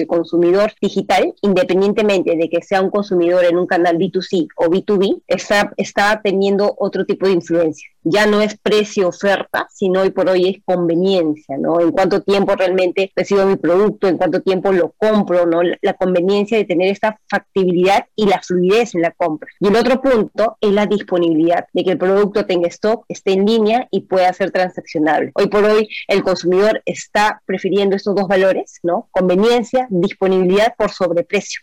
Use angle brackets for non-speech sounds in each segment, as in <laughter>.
el consumidor digital, independientemente de que sea un consumidor en un canal B2C o B2B, está, está teniendo otro tipo de influencia ya no es precio-oferta, sino hoy por hoy es conveniencia, ¿no? En cuánto tiempo realmente recibo mi producto, en cuánto tiempo lo compro, ¿no? La conveniencia de tener esta factibilidad y la fluidez en la compra. Y el otro punto es la disponibilidad, de que el producto tenga stock, esté en línea y pueda ser transaccionable. Hoy por hoy el consumidor está prefiriendo estos dos valores, ¿no? Conveniencia, disponibilidad por sobreprecio.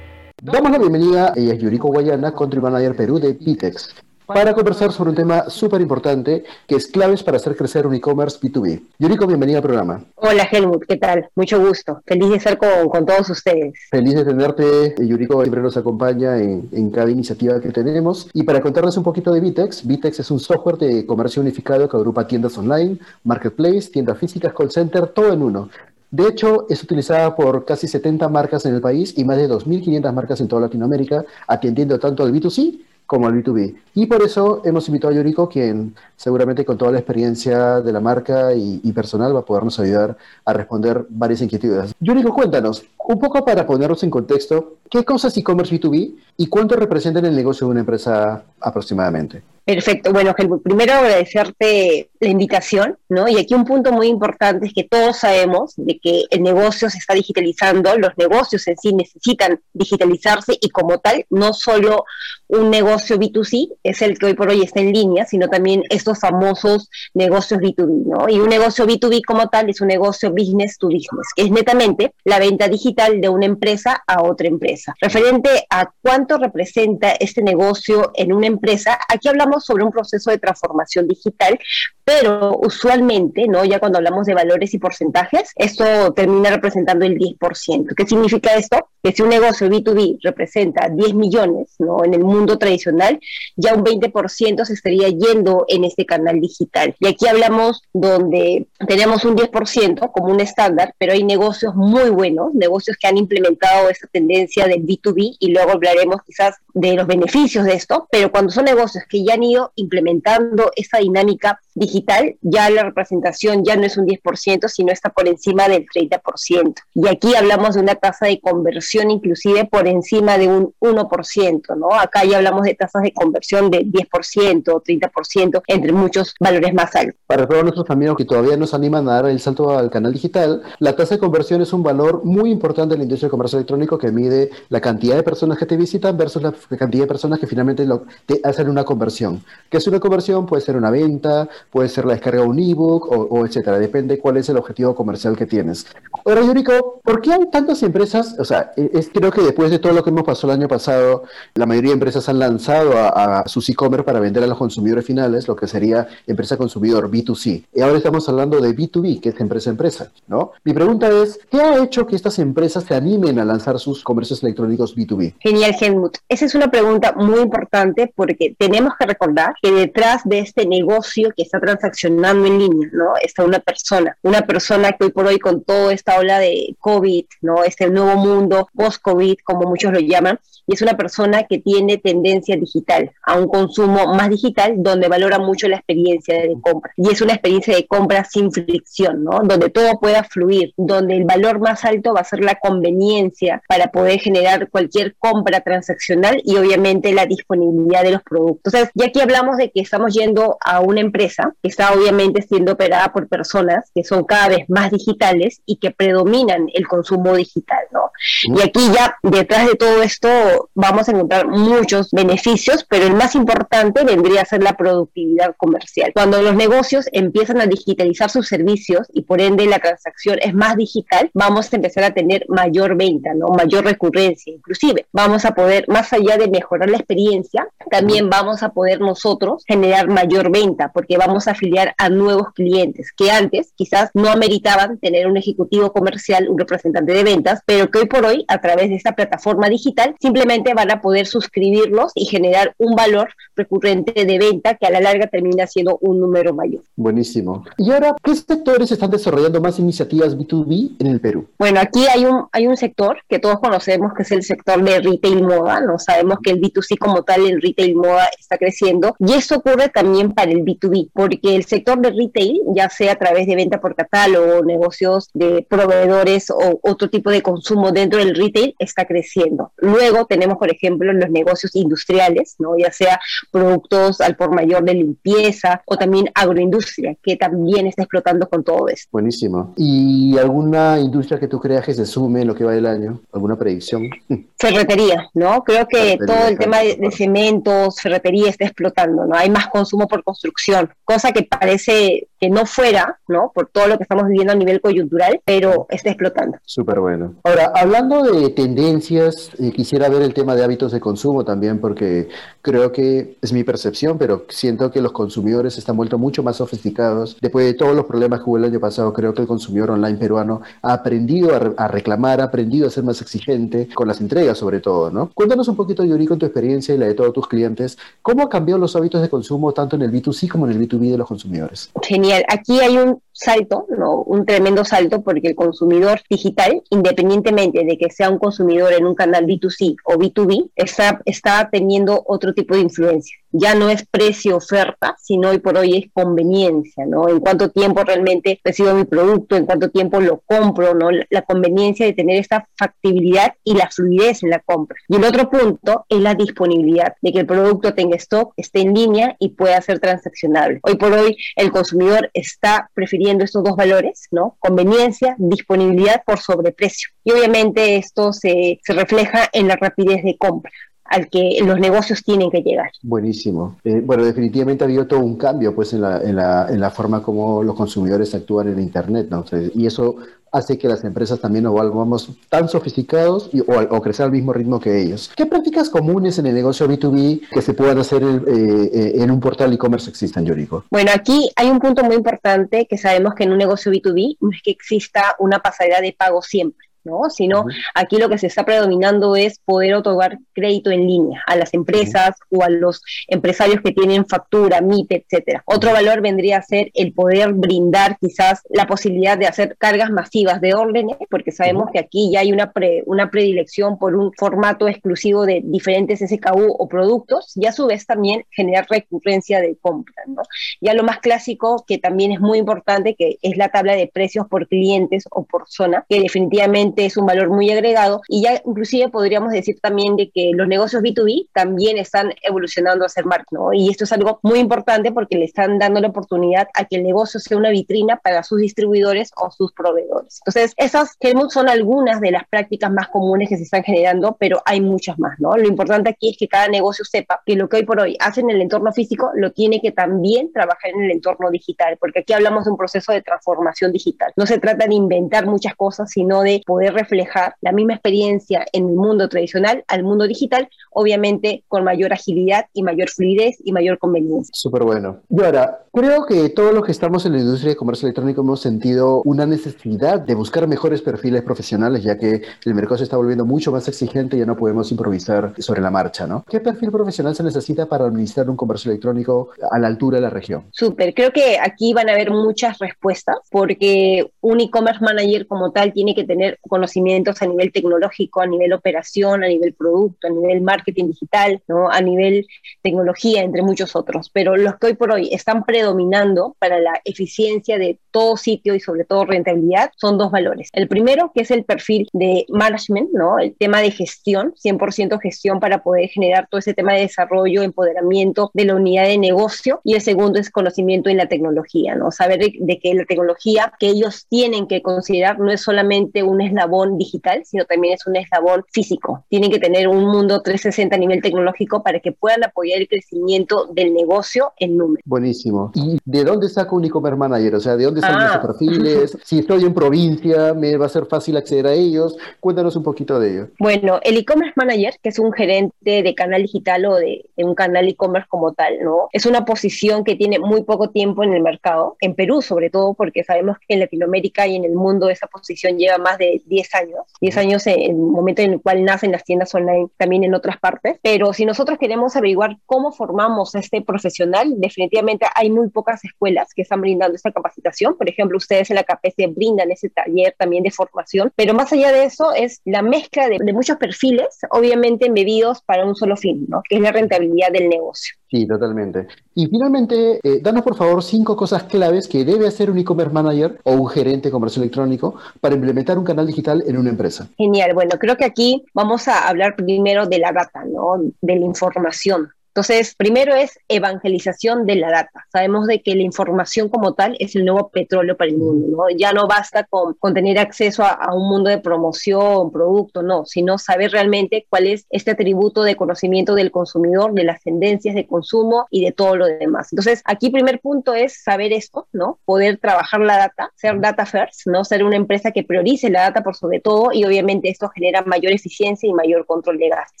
Damos la bienvenida, ella es Yuriko Guayana, Country Manager Perú de Pitex, para conversar sobre un tema súper importante que es claves para hacer crecer un e-commerce B2B. Yuriko, bienvenida al programa. Hola Helmut, ¿qué tal? Mucho gusto. Feliz de estar con, todos ustedes. Feliz de tenerte. Yuriko siempre nos acompaña en, cada iniciativa que tenemos. Y para contarles un poquito de Vitex, Vitex es un software de comercio unificado que agrupa tiendas online, marketplace, tiendas físicas, call center, todo en uno. De hecho, es utilizada por casi 70 marcas en el país y más de 2.500 marcas en toda Latinoamérica, atendiendo tanto al B2C como al B2B. Y por eso hemos invitado a Yuriko, quien seguramente con toda la experiencia de la marca y, personal va a podernos ayudar a responder varias inquietudes. Yuriko, cuéntanos, un poco para ponernos en contexto, ¿qué cosas e-commerce B2B y cuánto representan el negocio de una empresa aproximadamente? Perfecto. Bueno, primero agradecerte la invitación, ¿no? Y aquí un punto muy importante es que todos sabemos de que el negocio se está digitalizando, los negocios en sí necesitan digitalizarse y como tal, no solo un negocio B2C es el que hoy por hoy está en línea, sino también estos famosos negocios B2B, ¿no? Y un negocio B2B como tal es un negocio business to business, que es netamente la venta digital de una empresa a otra empresa. Referente a cuánto representa este negocio en una empresa, aquí hablamos sobre un proceso de transformación digital, pero usualmente, ¿no? Ya cuando hablamos de valores y porcentajes, esto termina representando el 10%. ¿Qué significa esto? Que si un negocio B2B representa 10 millones, ¿no? En el mundo tradicional, ya un 20% se estaría yendo en este canal digital. Y aquí hablamos donde tenemos un 10% como un estándar, pero hay negocios muy buenos, negocios que han implementado esta tendencia del B2B y luego hablaremos quizás de los beneficios de esto, pero cuando son negocios que ya han ido implementando esta dinámica digital, ya la representación ya no es un 10%, sino está por encima del 30%. Y aquí hablamos de una tasa de conversión inclusive por encima de un 1%, ¿no? Acá ya hablamos de tasas de conversión de 10% o 30%, entre muchos valores más altos. Para todos nuestros amigos que todavía nos animan a dar el salto al canal digital, la tasa de conversión es un valor muy importante en la industria del comercio electrónico que mide la cantidad de personas que te visitan versus la cantidad de personas que finalmente te hacen una conversión. ¿Qué es una conversión? Puede ser una venta, puede ser la descarga de un ebook o, etcétera. Depende cuál es el objetivo comercial que tienes. Ahora, Yuriko, ¿por qué hay tantas empresas? O sea, es, creo que después de todo lo que hemos pasado el año pasado, la mayoría de empresas han lanzado a, a sus e-commerce para vender a los consumidores finales, lo que sería empresa consumidor B2C. Y ahora estamos hablando de B2B, que es empresa empresa, ¿no? Mi pregunta es, ¿qué ha hecho que estas empresas se animen a lanzar sus comercios electrónicos B2B? Genial, Helmut. Esa es una pregunta muy importante porque tenemos que recordar que detrás de este negocio que está transaccionando en línea, ¿no? Está una persona, una persona que hoy por hoy con toda esta ola de COVID, ¿no? Este nuevo mundo post-COVID, como muchos lo llaman, y es una persona que tiene tendencia digital, a un consumo más digital, donde valora mucho la experiencia de compra. Y es una experiencia de compra sin fricción, ¿no? Donde todo pueda fluir, donde el valor más alto va a ser la conveniencia para poder generar cualquier compra transaccional y obviamente la disponibilidad de los productos. Entonces, ya aquí hablamos de que estamos yendo a una empresa que está obviamente siendo operada por personas que son cada vez más digitales y que predominan el consumo digital, ¿no? Y aquí ya detrás de todo esto vamos a encontrar muchos beneficios, pero el más importante vendría a ser la productividad comercial. Cuando los negocios empiezan a digitalizar sus servicios y por ende la transacción es más digital, vamos a empezar a tener mayor venta, ¿no? mayor recurrencia, inclusive. Vamos a poder, más allá de mejorar la experiencia, también vamos a poder nosotros generar mayor venta, porque vamos a afiliar a nuevos clientes que antes quizás no ameritaban tener un ejecutivo comercial, un representante de ventas, pero que hoy por hoy a través de esta plataforma digital simplemente van a poder suscribirlos y generar un valor recurrente de venta que a la larga termina siendo un número mayor. Buenísimo. Y ahora, ¿qué sectores están desarrollando más iniciativas B2B en el Perú? Bueno, aquí hay un, hay un sector que todos conocemos que es el sector de retail moda, ¿no? Sabemos que el B2C como tal, el retail moda está creciendo y eso ocurre también para el B2B, porque el sector de retail, ya sea a través de venta por catálogo, negocios de proveedores o otro tipo de consumo dentro del retail, está creciendo. Luego tenemos, por ejemplo, los negocios industriales, ¿no? Ya sea productos al por mayor de limpieza o también agroindustria, que también está explotando con todo esto. Buenísimo. ¿Y alguna industria que tú creas que se sume en lo que va del año? ¿Alguna predicción? <laughs> Ferretería, ¿no? Creo que todo el tema de, de, cementos, ferretería está explotando, ¿no? Hay más consumo por construcción, cosa que parece que no fuera, ¿no? Por todo lo que estamos viviendo a nivel coyuntural, pero está explotando. Súper bueno. Ahora, hablando de tendencias, eh, quisiera ver el tema de hábitos de consumo también, porque creo que es mi percepción, pero siento que los consumidores se están vuelto mucho más sofisticados. Después de todos los problemas que hubo el año pasado, creo que el consumidor online peruano ha aprendido a, re a reclamar, ha aprendido a ser más exigente con las entregas sobre todo, ¿no? Cuéntanos un poquito, Yuri, con tu experiencia y la de todos tus clientes, ¿cómo han cambiado los hábitos de consumo tanto en el B2C como en el B2B de los consumidores? Genial. Aquí hay un salto, ¿no? un tremendo salto, porque el consumidor digital, independientemente de que sea un consumidor en un canal B2C o B2B, está, está teniendo otro tipo de influencia. Ya no es precio-oferta, sino hoy por hoy es conveniencia, ¿no? En cuánto tiempo realmente recibo mi producto, en cuánto tiempo lo compro, ¿no? La conveniencia de tener esta factibilidad y la fluidez en la compra. Y el otro punto es la disponibilidad, de que el producto tenga stock, esté en línea y pueda ser transaccionable. Hoy por hoy el consumidor está prefiriendo estos dos valores, ¿no? Conveniencia, disponibilidad por sobreprecio. Y obviamente esto se, se refleja en la rapidez de compra al que los negocios tienen que llegar. Buenísimo. Eh, bueno, definitivamente ha habido todo un cambio pues en la, en la, en la forma como los consumidores actúan en Internet, ¿no? y eso hace que las empresas también nos volvamos tan sofisticados y, o, o, crecer al mismo ritmo que ellos. ¿Qué prácticas comunes en el negocio B2B que se puedan hacer eh, eh, en un portal e-commerce existen, Yorico? Bueno, aquí hay un punto muy importante que sabemos que en un negocio B2B no es que exista una pasarela de pago siempre. ¿No? Sino uh -huh. aquí lo que se está predominando es poder otorgar crédito en línea a las empresas uh -huh. o a los empresarios que tienen factura, MIP, etcétera. Otro valor vendría a ser el poder brindar quizás la posibilidad de hacer cargas masivas de órdenes, porque sabemos que aquí ya hay una, pre, una predilección por un formato exclusivo de diferentes SKU o productos y a su vez también generar recurrencia de compra, ¿no? Ya lo más clásico, que también es muy importante, que es la tabla de precios por clientes o por zona, que definitivamente es un valor muy agregado y ya inclusive podríamos decir también de que los negocios B2B también están evolucionando a ser marca, ¿no? Y esto es algo muy importante porque le están dando la oportunidad a que el negocio sea una vitrina para sus distribuidores o sus proveedores. Entonces, esas son algunas de las prácticas más comunes que se están generando, pero hay muchas más, ¿no? Lo importante aquí es que cada negocio sepa que lo que hoy por hoy hace en el entorno físico lo tiene que también trabajar en el entorno digital, porque aquí hablamos de un proceso de transformación digital. No se trata de inventar muchas cosas, sino de poder reflejar la misma experiencia en el mundo tradicional al mundo digital, obviamente con mayor agilidad y mayor fluidez y mayor conveniencia. Súper bueno. Y ahora, creo que todos los que estamos en la industria de comercio electrónico hemos sentido una necesidad de buscar mejores perfiles profesionales, ya que el mercado se está volviendo mucho más exigente y ya no podemos improvisar sobre la marcha, ¿no? ¿Qué perfil profesional se necesita para administrar un comercio electrónico a la altura de la región? Súper, creo que aquí van a haber muchas respuestas, porque un e-commerce manager como tal tiene que tener conocimientos a nivel tecnológico, a nivel operación, a nivel producto, a nivel marketing digital, ¿no? a nivel tecnología, entre muchos otros. Pero los que hoy por hoy están predominando para la eficiencia de todo sitio y sobre todo rentabilidad son dos valores. El primero, que es el perfil de management, ¿no? el tema de gestión, 100% gestión para poder generar todo ese tema de desarrollo, empoderamiento de la unidad de negocio. Y el segundo es conocimiento en la tecnología, ¿no? saber de, de que la tecnología que ellos tienen que considerar no es solamente un eslabón digital, sino también es un eslabón físico. Tienen que tener un mundo 360 a nivel tecnológico para que puedan apoyar el crecimiento del negocio en número. Buenísimo. ¿Y de dónde saco un e-commerce manager? O sea, ¿de dónde salen ah. perfiles? <laughs> si estoy en provincia, ¿me va a ser fácil acceder a ellos? Cuéntanos un poquito de ello. Bueno, el e-commerce manager, que es un gerente de canal digital o de, de un canal e-commerce como tal, ¿no? Es una posición que tiene muy poco tiempo en el mercado, en Perú sobre todo, porque sabemos que en Latinoamérica y en el mundo esa posición lleva más de 10 años, 10 años en el momento en el cual nacen las tiendas online también en otras partes, pero si nosotros queremos averiguar cómo formamos a este profesional, definitivamente hay muy pocas escuelas que están brindando esta capacitación, por ejemplo, ustedes en la KPC brindan ese taller también de formación, pero más allá de eso es la mezcla de, de muchos perfiles, obviamente embebidos para un solo fin, ¿no? que es la rentabilidad del negocio. Sí, totalmente. Y finalmente, eh, danos por favor cinco cosas claves que debe hacer un e-commerce manager o un gerente de comercio electrónico para implementar un canal digital en una empresa. Genial. Bueno, creo que aquí vamos a hablar primero de la data, ¿no? De la información. Entonces, primero es evangelización de la data. Sabemos de que la información como tal es el nuevo petróleo para el mundo, ¿no? Ya no basta con, tener acceso a, un mundo de promoción, producto, no, sino saber realmente cuál es este atributo de conocimiento del consumidor, de las tendencias de consumo y de todo lo demás. Entonces, aquí primer punto es saber esto, ¿no? Poder trabajar la data, ser data first, ¿no? Ser una empresa que priorice la data por sobre todo y obviamente esto genera mayor eficiencia y mayor control de gastos.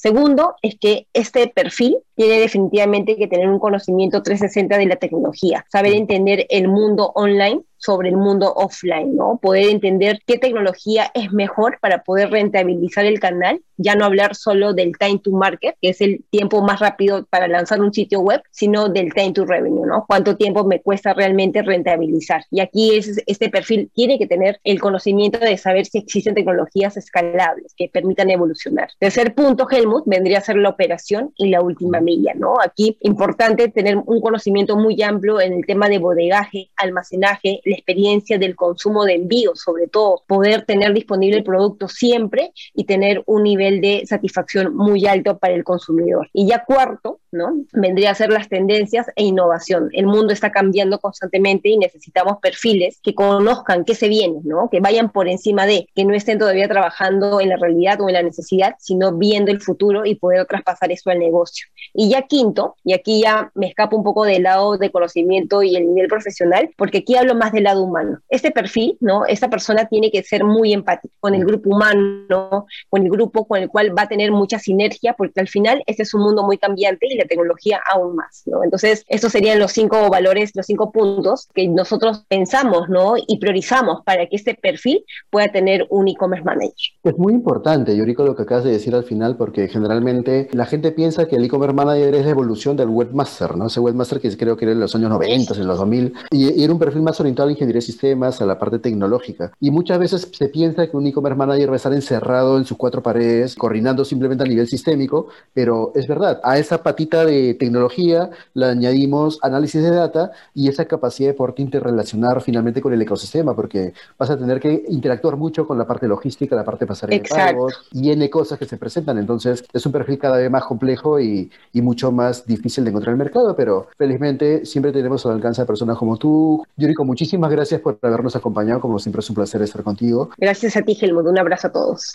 Segundo, es que este perfil tiene definitivamente que tener un conocimiento 360 de la tecnología, saber entender el mundo online sobre el mundo offline, ¿no? Poder entender qué tecnología es mejor para poder rentabilizar el canal, ya no hablar solo del time to market, que es el tiempo más rápido para lanzar un sitio web, sino del time to revenue, ¿no? Cuánto tiempo me cuesta realmente rentabilizar. Y aquí es, este perfil tiene que tener el conocimiento de saber si existen tecnologías escalables que permitan evolucionar. Tercer punto, Helmut, vendría a ser la operación y la última milla, ¿no? Aquí importante tener un conocimiento muy amplio en el tema de bodegaje, almacenaje, la experiencia del consumo de envío, sobre todo poder tener disponible el producto siempre y tener un nivel de satisfacción muy alto para el consumidor. Y ya cuarto, ¿no? Vendría a ser las tendencias e innovación. El mundo está cambiando constantemente y necesitamos perfiles que conozcan qué se viene, ¿no? Que vayan por encima de, que no estén todavía trabajando en la realidad o en la necesidad, sino viendo el futuro y poder traspasar eso al negocio. Y ya quinto, y aquí ya me escapo un poco del lado de conocimiento y el nivel profesional, porque aquí hablo más del lado humano. Este perfil, ¿no? Esta persona tiene que ser muy empático con el grupo humano, con el grupo con el cual va a tener mucha sinergia, porque al final este es un mundo muy cambiante y la tecnología aún más, ¿no? Entonces, estos serían los cinco valores, los cinco puntos que nosotros pensamos, ¿no? Y priorizamos para que este perfil pueda tener un e-commerce manager. Es muy importante, Yuriko, lo que acabas de decir al final, porque generalmente la gente piensa que el e-commerce manager es la evolución del webmaster, ¿no? Ese webmaster que creo que era en los años 90, en los 2000, y, y era un perfil más orientado a ingeniería de sistemas, a la parte tecnológica. Y muchas veces se piensa que un e-commerce manager va a estar encerrado en sus cuatro paredes, coordinando simplemente a nivel sistémico, pero es verdad, a esa patita de tecnología le añadimos análisis de data y esa capacidad de poder interrelacionar finalmente con el ecosistema, porque vas a tener que interactuar mucho con la parte logística, la parte pasarela de pagos y N cosas que se presentan. Entonces, es un perfil cada vez más complejo y, y mucho más difícil de encontrar en el mercado, pero felizmente siempre tenemos al alcance de personas como tú. Yuriko, muchísimas gracias por habernos acompañado. Como siempre es un placer estar contigo. Gracias a ti, Helmut. Un abrazo a todos.